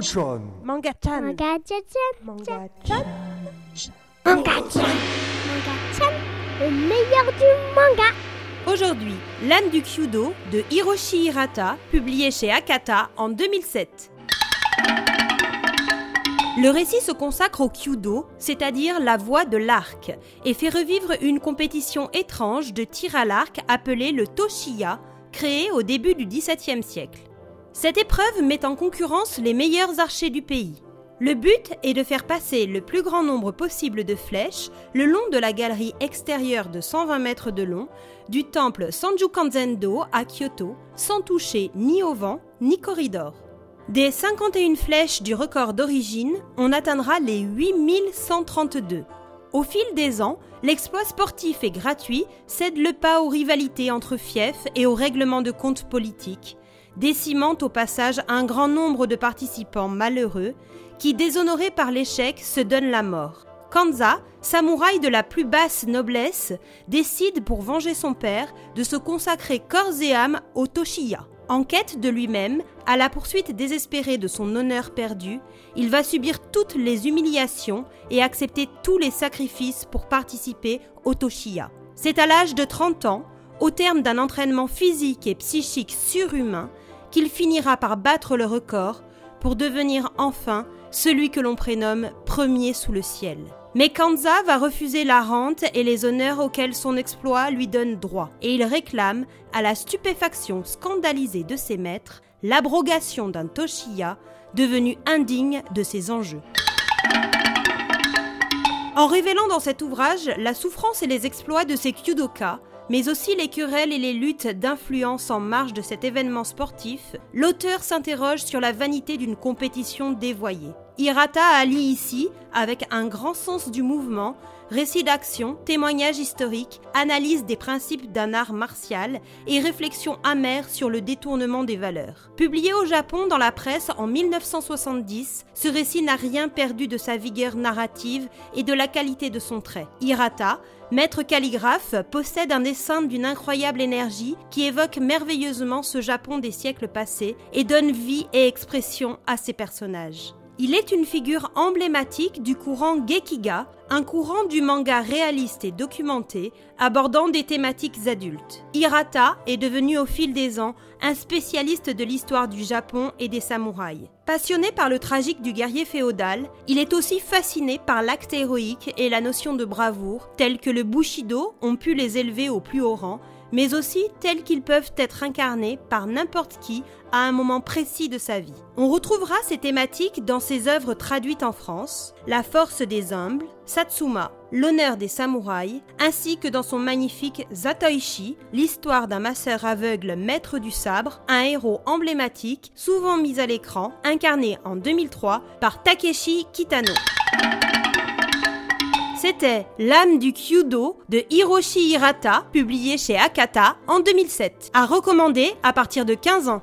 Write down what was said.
Manga-chan. Manga-chan. Manga-chan. Manga-chan. Manga-chan. Manga-chan. Le meilleur du manga. Aujourd'hui, L'âme du Kyudo de Hiroshi Hirata, publié chez Akata en 2007. Le récit se consacre au Kyudo, c'est-à-dire la voie de l'arc, et fait revivre une compétition étrange de tir à l'arc appelée le Toshiya, créée au début du XVIIe siècle. Cette épreuve met en concurrence les meilleurs archers du pays. Le but est de faire passer le plus grand nombre possible de flèches le long de la galerie extérieure de 120 mètres de long du temple Sanjukanzendo à Kyoto sans toucher ni au vent ni corridor. Des 51 flèches du record d'origine, on atteindra les 8132. Au fil des ans, l'exploit sportif et gratuit cède le pas aux rivalités entre fiefs et aux règlements de compte politiques, décimant au passage un grand nombre de participants malheureux qui, déshonorés par l'échec, se donnent la mort. Kanza, samouraï de la plus basse noblesse, décide pour venger son père de se consacrer corps et âme au Toshiya. En quête de lui-même, à la poursuite désespérée de son honneur perdu, il va subir toutes les humiliations et accepter tous les sacrifices pour participer au Toshiya. C'est à l'âge de 30 ans, au terme d'un entraînement physique et psychique surhumain, qu'il finira par battre le record pour devenir enfin celui que l'on prénomme premier sous le ciel. Mais Kanza va refuser la rente et les honneurs auxquels son exploit lui donne droit, et il réclame, à la stupéfaction scandalisée de ses maîtres, l'abrogation d'un Toshiya devenu indigne de ses enjeux. En révélant dans cet ouvrage la souffrance et les exploits de ces Kyudoka, mais aussi les querelles et les luttes d'influence en marge de cet événement sportif, l'auteur s'interroge sur la vanité d'une compétition dévoyée. Hirata allie ici, avec un grand sens du mouvement, récit d'action, témoignage historique, analyse des principes d'un art martial et réflexion amère sur le détournement des valeurs. Publié au Japon dans la presse en 1970, ce récit n'a rien perdu de sa vigueur narrative et de la qualité de son trait. Hirata, maître calligraphe, possède un dessin d'une incroyable énergie qui évoque merveilleusement ce Japon des siècles passés et donne vie et expression à ses personnages. Il est une figure emblématique du courant Gekiga, un courant du manga réaliste et documenté abordant des thématiques adultes. Hirata est devenu au fil des ans un spécialiste de l'histoire du Japon et des samouraïs. Passionné par le tragique du guerrier féodal, il est aussi fasciné par l'acte héroïque et la notion de bravoure, tels que le bushido ont pu les élever au plus haut rang, mais aussi tels qu'ils peuvent être incarnés par n'importe qui à un moment précis de sa vie. On retrouvera ces thématiques dans ses œuvres traduites en France, La force des humbles, Satsuma, L'honneur des samouraïs, ainsi que dans son magnifique Zatoichi, l'histoire d'un masseur aveugle maître du sabre, un héros emblématique, souvent mis à l'écran, incarné en 2003 par Takeshi Kitano. C'était L'âme du Kyudo de Hiroshi Hirata, publié chez Akata en 2007. À recommander à partir de 15 ans.